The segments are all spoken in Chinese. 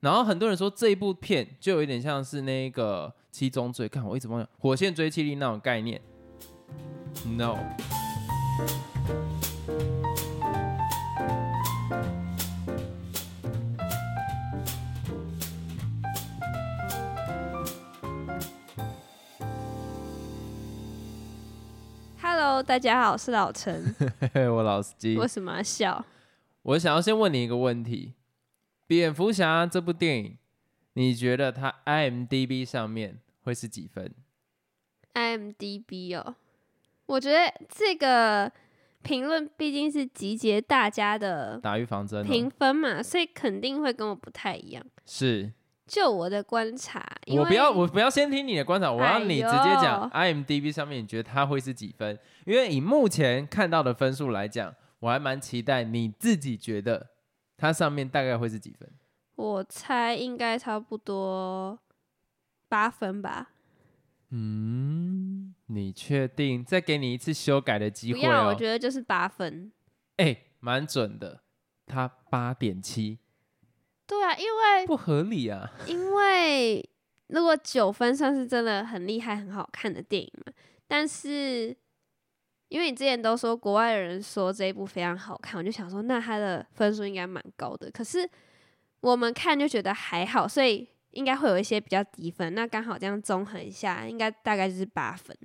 然后很多人说这一部片就有一点像是那个七宗罪，看我一直忘了火线追击力那种概念。No。Hello，大家好，我是老陈。我老司机，为什么要笑？我想要先问你一个问题：蝙蝠侠这部电影，你觉得它 IMDB 上面会是几分？IMDB 哦，我觉得这个评论毕竟是集结大家的打预防针、评哦，分嘛，所以肯定会跟我不太一样。是就我的观察，我不要，我不要先听你的观察，我要你直接讲哎 IMDB 上面你觉得它会是几分？因为以目前看到的分数来讲，我还蛮期待你自己觉得它上面大概会是几分？我猜应该差不多八分吧。嗯，你确定？再给你一次修改的机会不要，我哦。觉得就是八分。哎，蛮准的，它八点七，对啊，因为不合理啊。因为如果九分算是真的很厉害、很好看的电影嘛，但是因为你之前都说国外的人说这一部非常好看，我就想说那它的分数应该蛮高的。可是我们看就觉得还好，所以应该会有一些比较低分。那刚好这样综合一下，应该大概就是八分。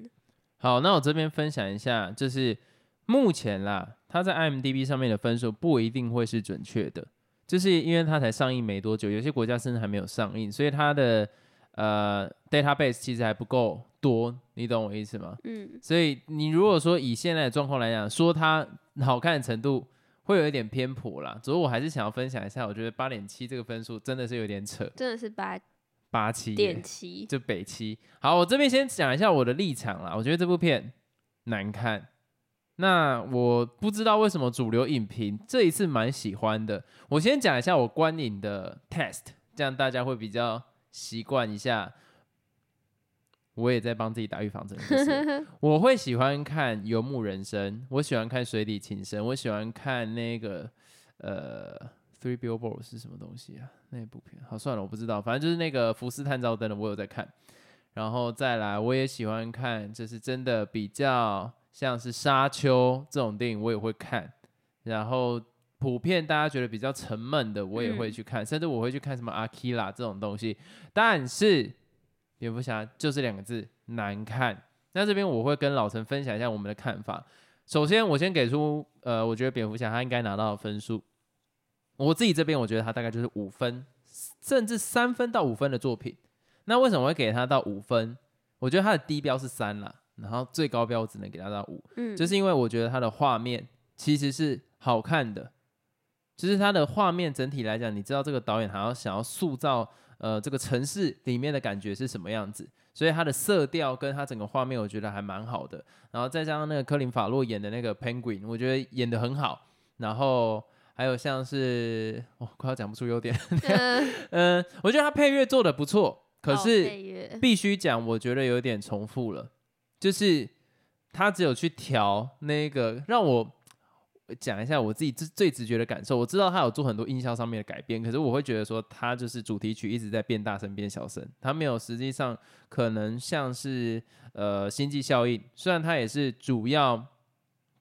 好，那我这边分享一下，就是目前啦，它在 IMDB 上面的分数不一定会是准确的，就是因为它才上映没多久，有些国家甚至还没有上映，所以它的呃 database 其实还不够多，你懂我意思吗？嗯，所以你如果说以现在的状况来讲，说它好看的程度会有一点偏颇啦。只是我还是想要分享一下，我觉得八点七这个分数真的是有点扯，真的是八八七点七。就北七。好，我这边先讲一下我的立场啦。我觉得这部片难看，那我不知道为什么主流影评这一次蛮喜欢的。我先讲一下我观影的 test，这样大家会比较习惯一下。我也在帮自己打预防针，就是 我会喜欢看《游牧人生》，我喜欢看《水底情深》，我喜欢看那个呃《Three Billboards》是什么东西啊？那部片好算了，我不知道，反正就是那个福斯探照灯的，我有在看。然后再来，我也喜欢看，就是真的比较像是沙丘这种电影，我也会看。然后普遍大家觉得比较沉闷的，我也会去看，甚至我会去看什么阿基拉这种东西。但是蝙蝠侠就是两个字难看。那这边我会跟老陈分享一下我们的看法。首先，我先给出呃，我觉得蝙蝠侠他应该拿到的分数，我自己这边我觉得他大概就是五分，甚至三分到五分的作品。那为什么会给他到五分？我觉得他的低标是三啦，然后最高标只能给他到五，嗯，就是因为我觉得他的画面其实是好看的，就是它的画面整体来讲，你知道这个导演还要想要塑造呃这个城市里面的感觉是什么样子，所以它的色调跟它整个画面我觉得还蛮好的，然后再加上那个科林法洛演的那个 Penguin，我觉得演的很好，然后还有像是哦快要讲不出优点，嗯。嗯、我觉得他配乐做的不错，可哦是。必须讲，我觉得有点重复了，就是他只有去调那个，让我讲一下我自己最最直觉的感受。我知道他有做很多音效上面的改变，可是我会觉得说，他就是主题曲一直在变大声变小声，他没有实际上可能像是呃星际效应，虽然它也是主要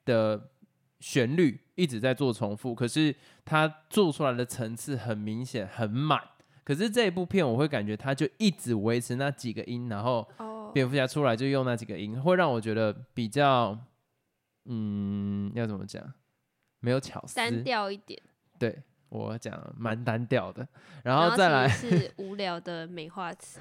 的旋律一直在做重复，可是它做出来的层次很明显很满。可是这一部片，我会感觉它就一直维持那几个音，然后哦，蝙蝠侠出来就用那几个音，会让我觉得比较，嗯，要怎么讲，没有巧思。单调一点，对我讲蛮单调的，然然后再来，是 无聊的美化词。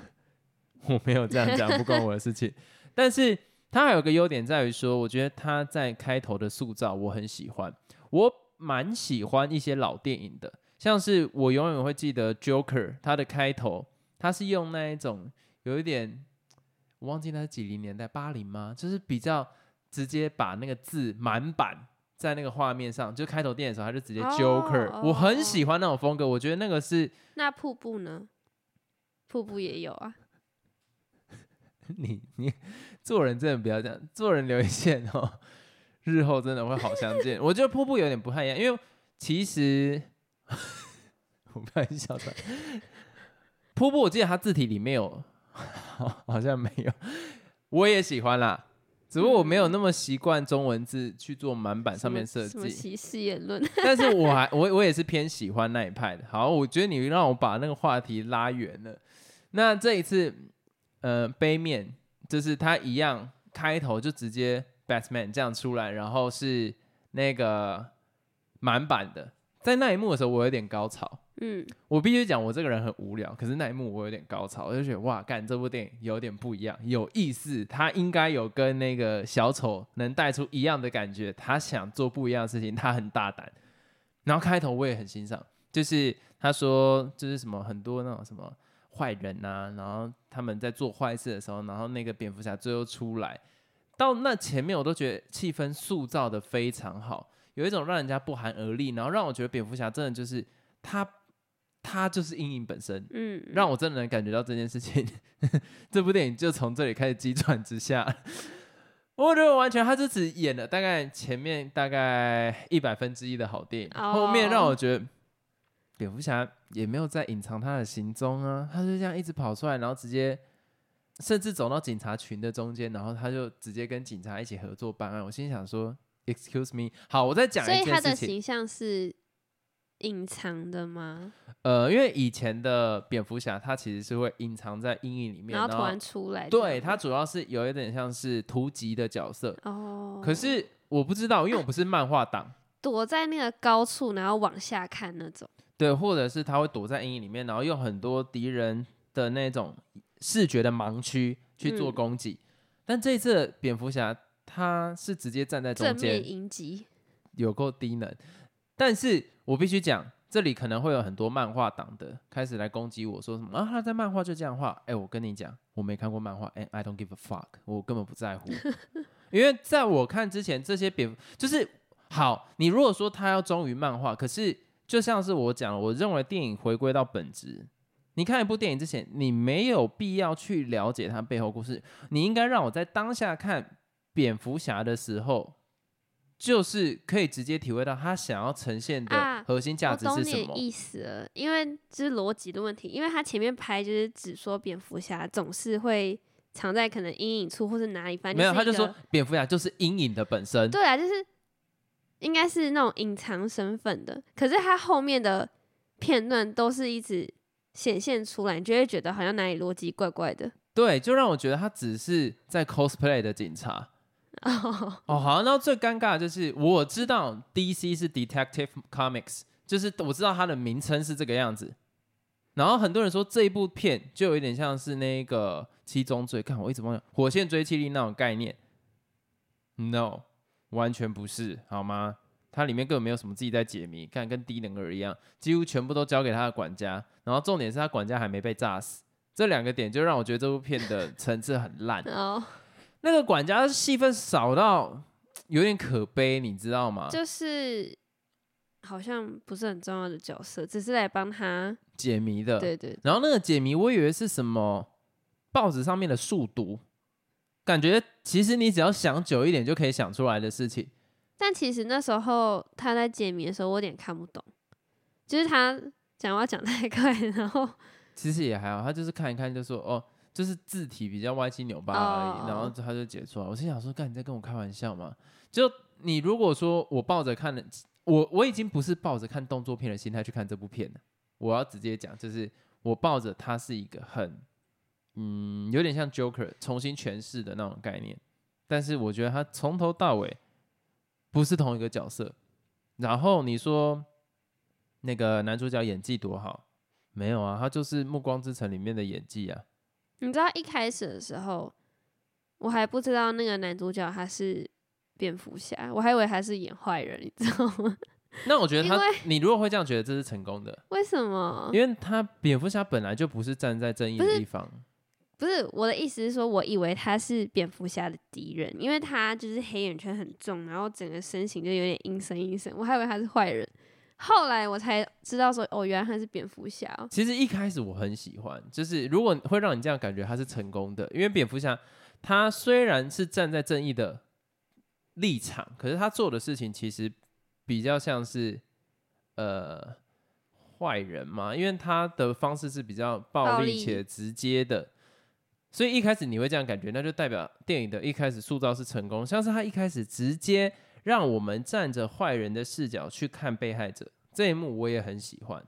我没有这样讲，不关我的事情。但是它还有个优点在于说，我觉得他在开头的塑造我很喜欢，我蛮喜欢一些老电影的，像是我永远会记得 Joker，它的开头，它是用那一种有一点，我忘记那是几零年代，八零吗？就是比较直接把那个字满版。在那个画面上，就开头电影的时候，他就直接哦 Joker，、我很哦喜欢那种风格，我觉得那个是那瀑布呢？瀑布也有啊。你 你做人真的不要这样，做人留一线哦，日后真的会好相见。我觉得瀑布有点不太一样，因为其实 我不小心笑出来。瀑布，我记得它字体里面有，好像没有。我也喜欢啦，只不过我没有那么习惯中文字去做满版上面设什么计。歧视言论？但是我还 我我也是偏喜欢那一派的。好，我觉得你让我把那个话题拉远了。那这一次，呃，杯面就是它一样，开头就直接 Batman 这样出来，然后是那个满版的。在那一幕的时候，我有点高潮。嗯，我必须讲，我这个人很无聊，可是那一幕我有点高潮，我就觉得哇，干这部电影有点不一样，有意思。他应该有跟那个小丑能带出一样的感觉，他想做不一样的事情，他很大胆。然后开头我也很欣赏，就是他说就是什么很多那种什么坏人呐、然后他们在做坏事的时候，然后那个蝙蝠侠最后出来，到那前面我都觉得气氛塑造的非常好，有一种让人家不寒而栗，然后让我觉得蝙蝠侠真的就是他。他就是阴影本身，嗯，让我真的能感觉到这件事情。这部电影就从这里开始急转直下。我觉得完全他就只演了大概前面大概一百分之一的好电影，哦后面让我觉得蝙蝠侠也没有在隐藏他的行踪啊，他就这样一直跑出来，然后直接甚至走到警察群的中间，然后他就直接跟警察一起合作办案。我心想说，Excuse me，好，我再讲所以他一件事情。的形象是隐藏的吗？呃，因为以前的蝙蝠侠他其实是会隐藏在阴影里面，然后突然出来对他主要是有一点像是突击的角色，哦，可是我不知道，因为我不是漫画党，躲在那个高处，然后往下看那种。对，或者是他会躲在阴影里面，然后用很多敌人的那种视觉的盲区去做嗯攻击。但这一次蝙蝠侠他是直接站在中间，迎击，有够低能。但是我必须讲，这里可能会有很多漫画党的开始来攻击我说什么啊，他在漫画就这样画。哎，我跟你讲，我没看过漫画，哎，I don't give a fuck，我根本不在乎。因为在我看之前，这些蝙蝠就是好。你如果说他要忠于漫画，可是就像是我讲了，我认为电影回归到本质。你看一部电影之前，你没有必要去了解它背后故事，你应该让我在当下看蝙蝠侠的时候，就是可以直接体会到他想要呈现的啊核心价值是什么。懂你意思了，因为这是逻辑的问题。因为他前面拍就是只说蝙蝠侠总是会藏在可能阴影处或是哪里，反正没有，他就说蝙蝠侠就是阴影的本身。对啊，就是应该是那种隐藏身份的，可是他后面的片段都是一直显现出来，你就会觉得好像哪里逻辑怪怪的。对，就让我觉得他只是在 cosplay 的警察。哦，哦，好，然后最尴尬的就是我知道 DC 是 Detective Comics，就是我知道它的名称是这个样子。然后很多人说这一部片就有一点像是那个七宗罪，看我一直忘了火线追击令那种概念。No，完全不是，好吗？它里面根本没有什么自己在解谜，看跟低能儿一样，几乎全部都交给他的管家。然后重点是他管家还没被炸死，这两个点就让我觉得这部片的层次很烂。哦，那个管家戏份少到有点可悲，你知道吗？就是好像不是很重要的角色，只是来帮他。解谜的。对对，然后那个解谜，我以为是什么报纸上面的速读，感觉其实你只要想久一点就可以想出来的事情。但其实那时候他在解谜的时候，我有点看不懂，就是他讲话讲太快，然后其实也还好，他就是看一看就说哦，就是字体比较歪七扭八而已，哦然后他就解出来。我心想说，干你在跟我开玩笑吗？就你如果说我抱着看的，我我已经不是抱着看动作片的心态去看这部片了。我要直接讲，就是我抱着它是一个很，嗯，有点像 Joker 重新诠释的那种概念，但是我觉得他从头到尾不是同一个角色。然后你说那个男主角演技多好？没有啊，他就是《暮光之城》里面的演技啊。你知道一开始的时候，我还不知道那个男主角他是蝙蝠侠，我还以为他是演坏人，你知道吗？那我觉得他，你如果会这样觉得，这是成功的，为什么？因为他蝙蝠侠本来就不是站在正义的不是地方。不是我的意思是说，我以为他是蝙蝠侠的敌人，因为他就是黑眼圈很重，然后整个身形就有点阴森阴森，我还以为他是坏人。后来我才知道说，哦，原来他是蝙蝠侠。哦。其实一开始我很喜欢，就是如果会让你这样感觉他是成功的，因为蝙蝠侠他虽然是站在正义的立场，可是他做的事情其实比较像是呃坏人嘛，因为他的方式是比较暴力且直接的，所以一开始你会这样感觉，那就代表电影的一开始塑造是成功，像是他一开始直接让我们站着坏人的视角去看被害者这一幕，我也很喜欢。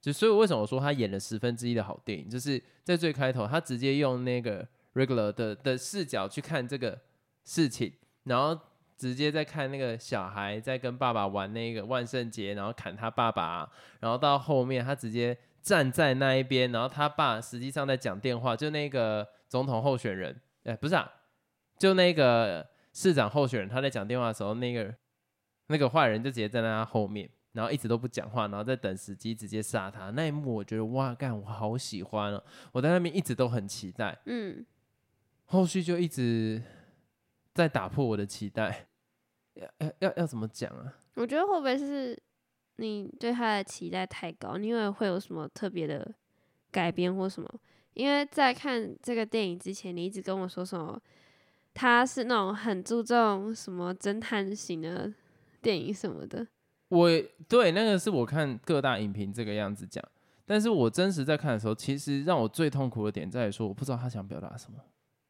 就所以为什么说他演了十分之一的好电影，就是在最开头，他直接用那个 regular 的的视角去看这个事情，然后直接在看那个小孩在跟爸爸玩那个万圣节，然后砍他爸爸，然后到后面他直接站在那一边，然后他爸实际上在讲电话，就那个总统候选人，哎、不是啊，就那个市长候选人他在讲电话的时候，那个那个坏人就直接站在他后面。然后一直都不讲话，然后在等时机直接杀他那一幕，我觉得哇，干我好喜欢哦！我在那边一直都很期待，嗯，后续就一直在打破我的期待。要要要要怎么讲啊？我觉得会不会是你对他的期待太高？你以为会有什么特别的改编或什么？因为在看这个电影之前，你一直跟我说什么，他是那种很注重什么侦探型的电影什么的。我对那个是我看各大影评这个样子讲，但是我真实在看的时候，其实让我最痛苦的点在于说，我不知道他想表达什么。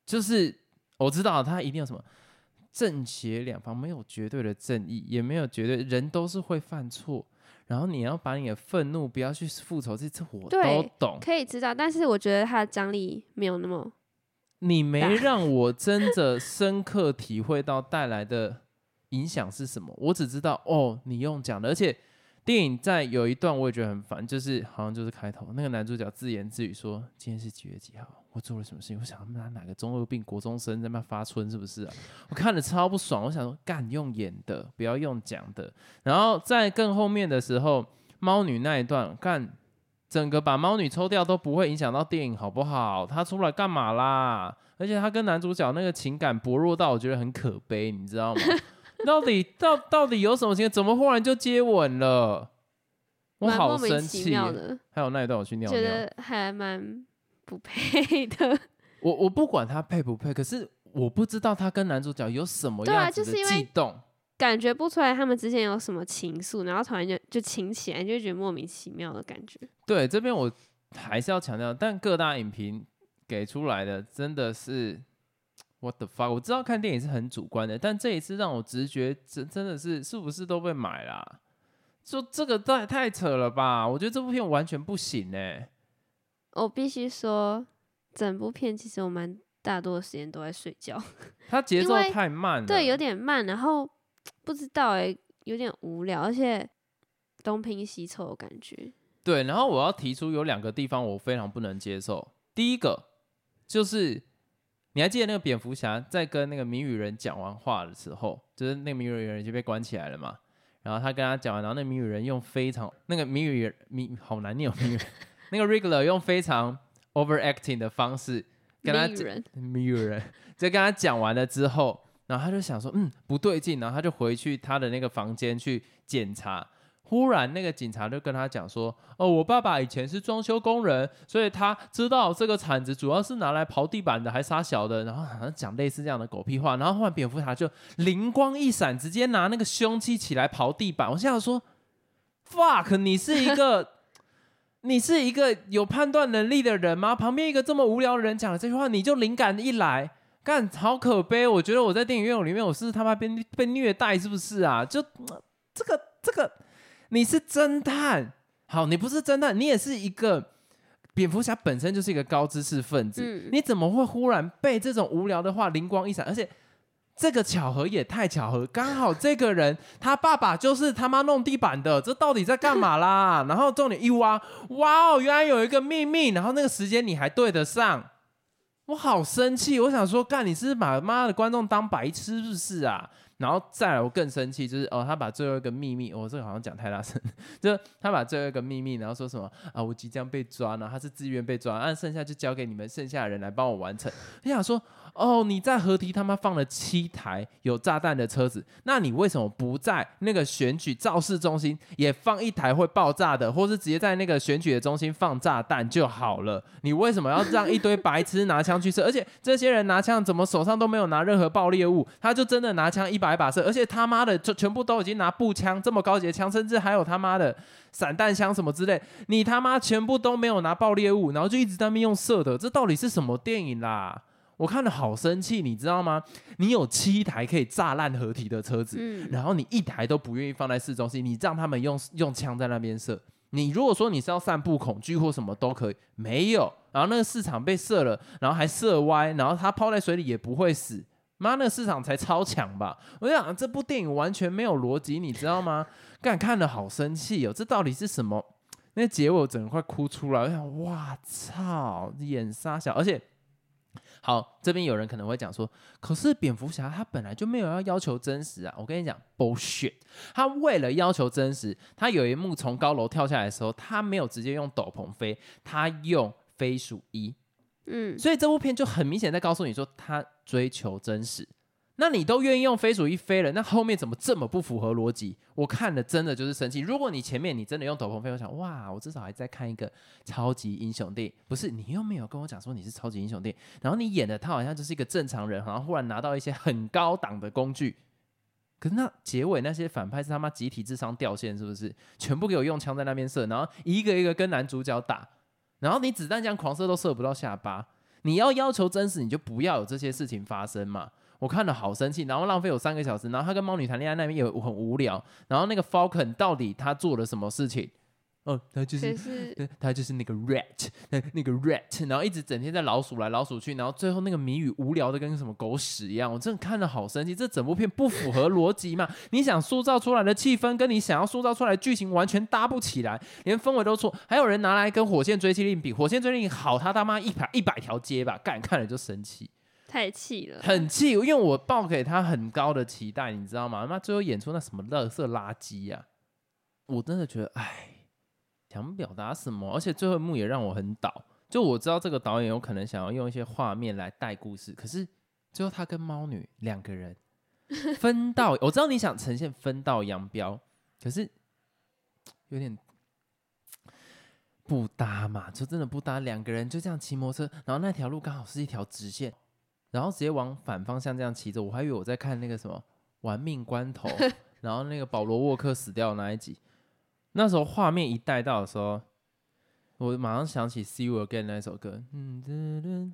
就是我知道他一定有什么正邪两方，没有绝对的正义，也没有绝对，人都是会犯错。然后你要把你的愤怒不要去复仇，这次我都懂。可以知道，但是我觉得他的张力没有那么你没 让我真的深刻体会到带来的影响是什么，我只知道哦，你用讲的，而且电影在有一段我也觉得很烦，就是好像就是开头那个男主角自言自语说：“今天是几月几号？我做了什么事情？”我想他妈哪个中二病国中生在那发春是不是啊？我看了超不爽，我想说干用演的，不要用讲的。然后在更后面的时候，猫女那一段干。整个把猫女抽掉都不会影响到电影，好不好？她出来干嘛啦？而且她跟男主角那个情感薄弱到我觉得很可悲，你知道吗？到底到到底有什么情感？怎么忽然就接吻了？我好生气还有那一段我去尿尿，觉得还蛮不配的。我我不管他配不配，可是我不知道他跟男主角有什么样子的悸动。感觉不出来他们之间有什么情愫，然后突然就就亲起来，你就会觉得莫名其妙的感觉。对，这边我还是要强调，但各大影评给出来的真的是 what the fuck！我知道看电影是很主观的，但这一次让我直觉真真的是是不是都被买啦、就这个太太扯了吧！我觉得这部片完全不行哎、我必须说，整部片其实我蛮大多的时间都在睡觉，它节奏太慢了。对，有点慢，然后不知道哎、有点无聊，而且东拼西凑的感觉。对，然后我要提出有两个地方我非常不能接受。第一个就是你还记得那个蝙蝠侠在跟那个谜语人讲完话的时候，就是那个谜语人已经被关起来了嘛，然后他跟他讲完，然后那谜语人用非常那个谜语人谜好难念哦，谜语人那个 regular 用非常 overacting 的方式跟他讲谜语人，谜语人在跟他讲完了之后，然后他就想说，嗯，不对劲，然后他就回去他的那个房间去检查。忽然，那个警察就跟他讲说：“哦，我爸爸以前是装修工人，所以他知道这个铲子主要是拿来刨地板的，还杀小的。”然后好像讲类似这样的狗屁话。然后忽然蝙蝠侠就灵光一闪，直接拿那个凶器起来刨地板。我现在想说：“fuck，你是一个 你是一个有判断能力的人吗？旁边一个这么无聊的人讲了这句话，你就灵感一来，干好可悲。我觉得我在电影院里面，我是他妈被被虐待，是不是啊？就、呃这个这个，你是侦探，好，你不是侦探，你也是一个。蝙蝠侠本身就是一个高知识分子，嗯你怎么会忽然被这种无聊的话灵光一闪？而且这个巧合也太巧合，刚好这个人他爸爸就是他妈弄地板的，这到底在干嘛啦？然后重点一挖，哇哦，原来有一个秘密，然后那个时间你还对得上，我好生气，我想说，干你是不是把妈的观众当白痴是不是啊？然后再来，我更生气，就是哦，他把最后一个秘密，我、这个好像讲太大声，就是他把最后一个秘密，然后说什么啊，我即将被抓呢，他是自愿被抓，按、剩下就交给你们剩下的人来帮我完成。你想说，哦，你在合体他妈放了七台有炸弹的车子，那你为什么不在那个选举造势中心也放一台会爆炸的，或是直接在那个选举的中心放炸弹就好了？你为什么要让一堆白痴拿枪去射？而且这些人拿枪怎么手上都没有拿任何爆裂物，他就真的拿枪一把一把射，而且他妈的就全部都已经拿步枪这么高级的枪，甚至还有他妈的散弹枪什么之类，你他妈全部都没有拿爆裂物，然后就一直在那边用射的，这到底是什么电影啦？我看了好生气，你知道吗？你有七台可以炸烂合体的车子，嗯，然后你一台都不愿意放在市中心，你让他们用用枪在那边射。你如果说你是要散布恐惧或什么都可以，没有。然后那个市场被射了，然后还射歪，然后他泡在水里也不会死。妈，那个市场才超强吧？我想这部电影完全没有逻辑，你知道吗？干看了好生气哦，这到底是什么？那结尾我整个快哭出来，我想，哇操，眼杀小，而且。好，这边有人可能会讲说，可是蝙蝠侠他本来就没有要要求真实啊。我跟你讲，bullshit。他为了要求真实，他有一幕从高楼跳下来的时候，他没有直接用斗篷飞，他用飞鼠衣。嗯，所以这部片就很明显在告诉你说，他追求真实。那你都愿意用飞鼠一飞了，那后面怎么这么不符合逻辑？我看了真的就是生气。如果你前面你真的用斗篷飞，我想哇，我至少还在看一个超级英雄电影。不是你又没有跟我讲说你是超级英雄电影，然后你演的他好像就是一个正常人，然后忽然拿到一些很高档的工具。可是那结尾那些反派是他妈集体智商掉线，是不是？全部给我用枪在那边射，然后一个一个跟男主角打，然后你子弹这样狂射都射不到下巴。你要要求真实，你就不要有这些事情发生嘛。我看了好生气，然后浪费我三个小时，然后他跟猫女谈恋爱那边也很无聊，然后那个 Falcon 到底他做了什么事情？哦，他就是他就是那个 rat，那 那个 rat，然后一直整天在老鼠来老鼠去，然后最后那个谜语无聊的跟什么狗屎一样，我真的看了好生气，这整部片不符合逻辑嘛？你想塑造出来的气氛跟你想要塑造出来的剧情完全搭不起来，连氛围都错，还有人拿来跟火线追击令比，火线追击令好他他妈一百一百条街吧，干看了就生气。太气了，很气，因为我抱给他很高的期待，你知道吗？他妈最后演出那什么乐色垃圾呀！我真的觉得，哎，想表达什么？而且最后一幕也让我很倒。就我知道这个导演有可能想要用一些画面来带故事，可是最后他跟猫女两个人 分道，我知道你想呈现分道扬镳，可是有点不搭嘛，就真的不搭。两个人就这样骑摩托车，然后那条路刚好是一条直线。然后直接往反方向这样骑着，我还以为我在看那个什么《玩命关头 》，然后那个保罗沃克死掉那一集，那时候画面一带到的时候，我马上想起《See You Again》那首歌。嗯，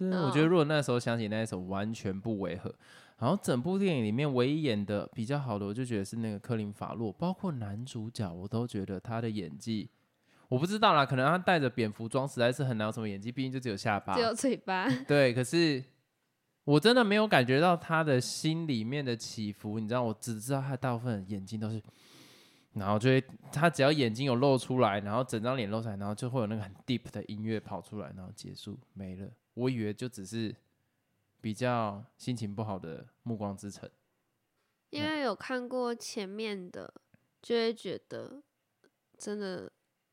我觉得如果那时候想起那一首，完全不违和。然后整部电影里面唯一演的比较好的，我就觉得是那个科林法洛，包括男主角，我都觉得他的演技。我不知道啦，可能他戴着蝙蝠装实在是很难有什么演技，毕竟就只有下巴，只有嘴巴。对，可是我真的没有感觉到他的心里面的起伏，你知道，我只知道他大部分眼睛都是，然后就会他只要眼睛有露出来，然后整张脸露出来，然后就会有那个很 deep 的音乐跑出来，然后结束没了。我以为就只是比较心情不好的《暮光之城》，因为有看过前面的，就会觉得真的。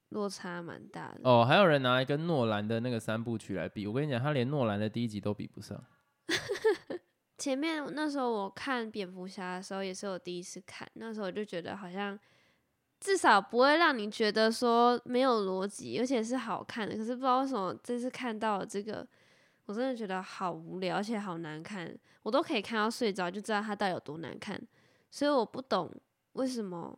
落差蛮大的哦，还有人拿来跟诺兰的那个三部曲来比，我跟你讲，他连诺兰的第一集都比不上。前面那时候我看蝙蝠侠的时候，也是我第一次看，那时候我就觉得好像至少不会让你觉得说没有逻辑，而且是好看的。可是不知道为什么这次看到了这个，我真的觉得好无聊，而且好难看，我都可以看到睡着，就知道它到底有多难看。所以我不懂为什么。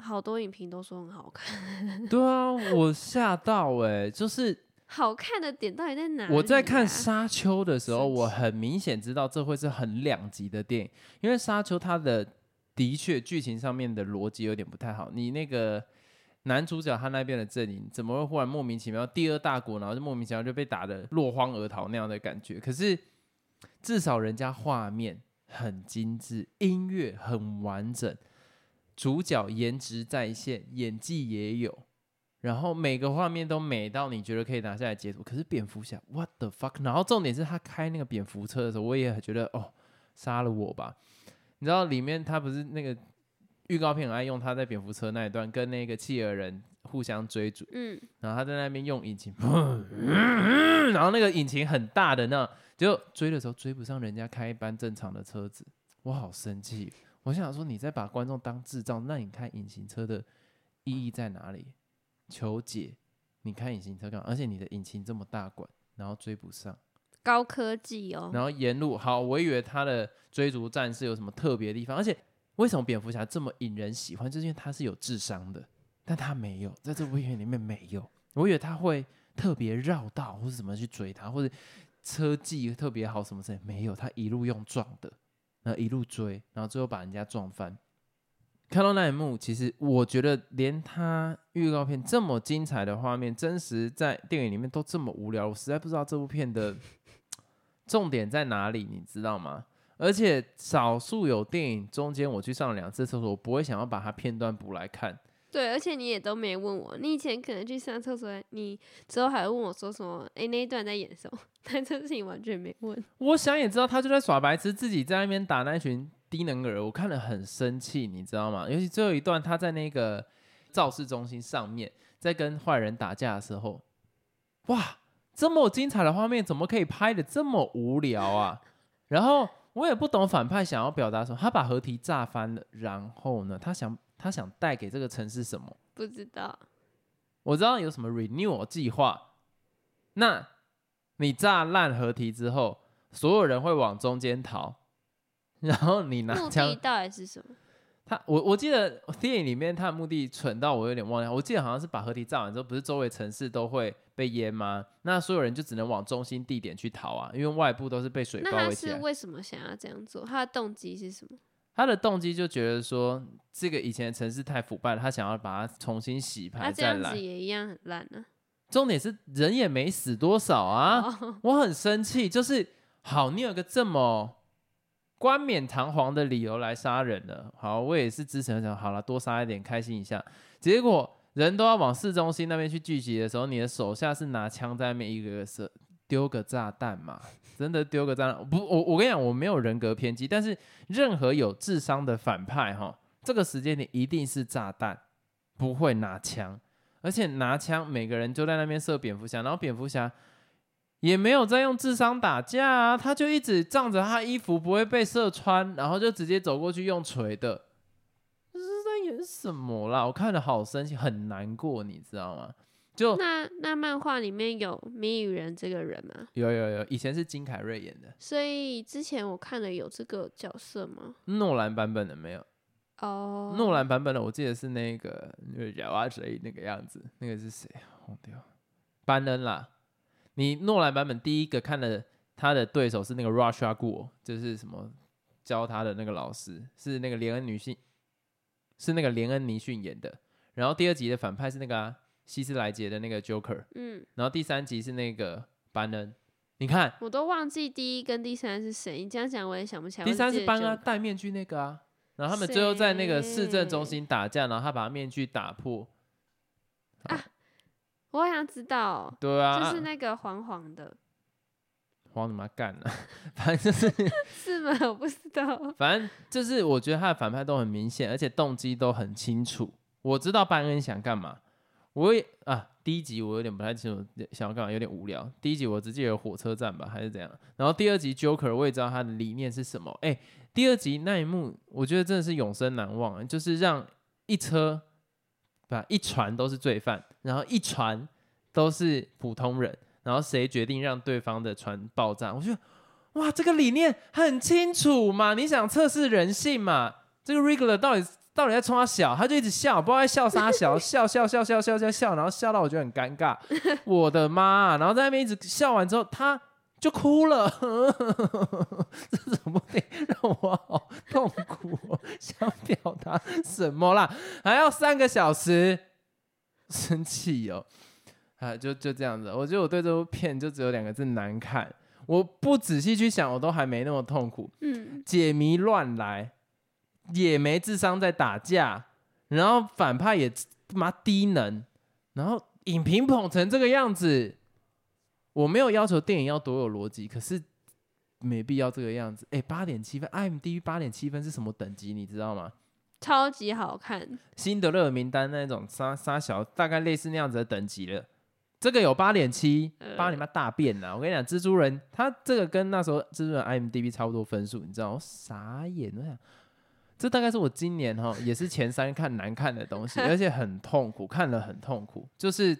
好多影评都说很好看，对啊，我吓到哎，就是好看的点到底在哪？我在看《沙丘》的时候，我很明显知道这会是很两极的电影，因为《沙丘》它的的确剧情上面的逻辑有点不太好。你那个男主角他那边的阵营怎么会忽然莫名其妙第二大国，然后就莫名其妙就被打的落荒而逃那样的感觉？可是至少人家画面很精致，音乐很完整。主角颜值在线，演技也有，然后每个画面都美到你觉得可以拿下来截图。可是蝙蝠侠，what the fuck？然后重点是他开那个蝙蝠车的时候，我也觉得哦，杀了我吧！你知道里面他不是那个预告片很爱用他在蝙蝠车那一段跟那个企鹅人互相追逐，嗯，然后他在那边用引擎，然后那个引擎很大的那结果追的时候追不上人家开一般正常的车子，我好生气。我想说，你在把观众当智障，那你开隐形车的意义在哪里？求解，你开隐形车干嘛？而且你的引擎这么大管，然后追不上，高科技哦。然后沿路好，我以为他的追逐战是有什么特别的地方，而且为什么蝙蝠侠这么引人喜欢？就是因为他是有智商的，但他没有，在这部片里面没有。我以为他会特别绕道或者怎么去追他，或者车技特别好什么之类，没有，他一路用撞的，然后一路追，然后最后把人家撞翻。看到那一幕，其实我觉得连他预告片这么精彩的画面，真实在电影里面都这么无聊，我实在不知道这部片的重点在哪里，你知道吗？而且少数有电影中间我去上了两次厕所，我不会想要把它片段补来看。对，而且你也都没问我，你以前可能去上厕所，你之后还问我说什么？哎，那一段在演什么？但这事情完全没问。我想也知道，他就在耍白痴，自己在那边打那群低能儿，我看了很生气，你知道吗？尤其最后一段，他在那个造势中心上面，在跟坏人打架的时候，哇，这么精彩的画面，怎么可以拍的这么无聊啊？然后我也不懂反派想要表达什么，他把合体炸翻了，然后呢，他想。他想带给这个城市什么？不知道。我知道有什么 renew 计划。那你炸烂合体之后，所有人会往中间逃，然后你拿枪。到底是什么？他我我记得电影里面他的目的蠢到我有点忘了。我记得好像是把合体炸完之后，不是周围城市都会被淹吗？那所有人就只能往中心地点去逃啊，因为外部都是被水包围起来。那他是为什么想要这样做？他的动机是什么？他的动机就觉得说，这个以前的城市太腐败了，他想要把它重新洗牌再来。这样子也一样很烂呢。重点是人也没死多少啊，我很生气。就是好，你有个这么冠冕堂皇的理由来杀人了，好，我也是支持想好了，多杀一点，开心一下。结果人都要往市中心那边去聚集的时候，你的手下是拿枪在那边一个个射，丢个炸弹嘛。真的丢个赞不？我我跟你讲，我没有人格偏激，但是任何有智商的反派哈，这个时间点一定是炸弹，不会拿枪，而且拿枪每个人就在那边射蝙蝠侠，然后蝙蝠侠也没有在用智商打架啊，他就一直仗着他衣服不会被射穿，然后就直接走过去用锤的，这是在演什么啦？我看了好生气，很难过，你知道吗？就那那漫画里面有谜语人这个人吗？有有有，以前是金凯瑞演的。所以之前我看了有这个角色吗？诺兰版本的没有。哦。诺兰版本的我记得是那个那个咬啊谁那个样子，那个是谁啊？忘掉。班恩啦。你诺兰版本第一个看的他的对手是那个 Russia Gu，就是什么教他的那个老师是那个连恩女性，是那个连恩尼逊演的。然后第二集的反派是那个。希斯莱杰的那个 Joker，嗯，然后第三集是那个班恩，你看，我都忘记第一跟第三是谁。你这样讲我也想不起来。第三是班恩戴面具那个啊，然后他们最后在那个市政中心打架，然后他把面具打破。啊，我好像知道，对啊，就是那个黄黄的，黄你妈干了，反正就是 是吗？我不知道，反正就是我觉得他的反派都很明显，而且动机都很清楚。我知道班恩想干嘛。我也啊，第一集我有点不太清楚想要干嘛，有点无聊。第一集我只记得火车站吧，还是怎样。然后第二集 Joker 我也知道他的理念是什么。哎，第二集那一幕，我觉得真的是永生难忘，就是让一车不一船都是罪犯，然后一船都是普通人，然后谁决定让对方的船爆炸？我觉得哇，这个理念很清楚嘛，你想测试人性嘛？这个 Regular 到底？到底在冲他笑，他就一直笑，不知道在笑啥笑，笑笑笑笑笑笑笑，然后笑到我觉得很尴尬，我的妈！然后在那边一直笑完之后，他就哭了，这怎么得让我好痛苦？想表达什么啦？还要三个小时，生气哦！啊，就就这样子，我觉得我对这部片就只有两个字：难看。我不仔细去想，我都还没那么痛苦。嗯，解谜乱来。也没智商在打架，然后反派也妈低能，然后影评捧成这个样子，我没有要求电影要多有逻辑，可是没必要这个样子。哎，八点七分，IMDB 八点七分是什么等级？你知道吗？超级好看，辛德勒名单那种沙沙小，大概类似那样子的等级了。这个有八点七，呃八你妈大便呐！我跟你讲，蜘蛛人他这个跟那时候蜘蛛人 IMDB 差不多分数，你知道？我傻眼，我想这大概是我今年哈也是前三看难看的东西，而且很痛苦，看了很痛苦。就是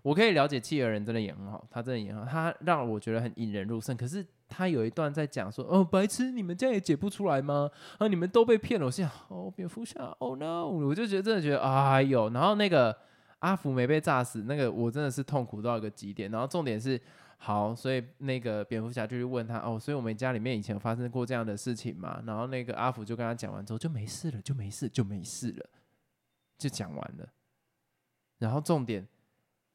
我可以了解企鹅人真的演很好，他真的演很好，他让我觉得很引人入胜。可是他有一段在讲说，哦，白痴，你们这样也解不出来吗？啊，你们都被骗了。我心想，哦，蝙蝠侠，Oh no！我就觉得真的觉得，哎呦，然后那个。阿福没被炸死，那个我真的是痛苦到一个极点。然后重点是，好，所以那个蝙蝠侠就去问他，哦，所以我们家里面以前有发生过这样的事情嘛？然后那个阿福就跟他讲完之后就没事了，就没事，就没事了，就讲完了。然后重点，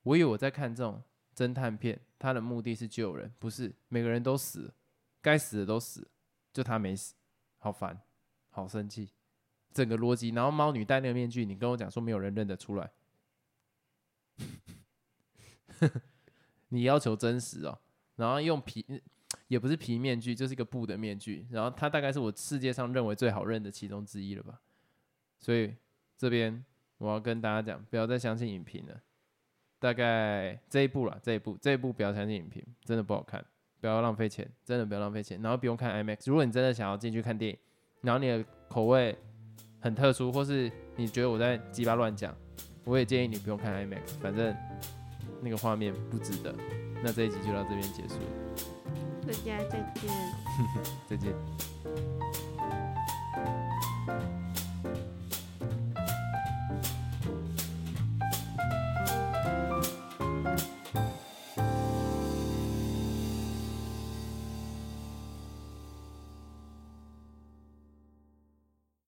我以为我在看这种侦探片，他的目的是救人，不是每个人都死，该死的都死，就他没死，好烦，好生气，整个逻辑。然后猫女戴那个面具，你跟我讲说没有人认得出来。你要求真实哦，然后用皮也不是皮面具，就是一个布的面具，然后它大概是我世界上认为最好认的其中之一了吧。所以这边我要跟大家讲，不要再相信影评了。大概这一部了，这一部这一部不要相信影评，真的不好看，不要浪费钱，真的不要浪费钱。然后不用看 IMAX，如果你真的想要进去看电影，然后你的口味很特殊，或是你觉得我在鸡巴乱讲。我也建议你不用看 IMAX，反正那个画面不值得。那这一集就到这边结束，大家再见。再见。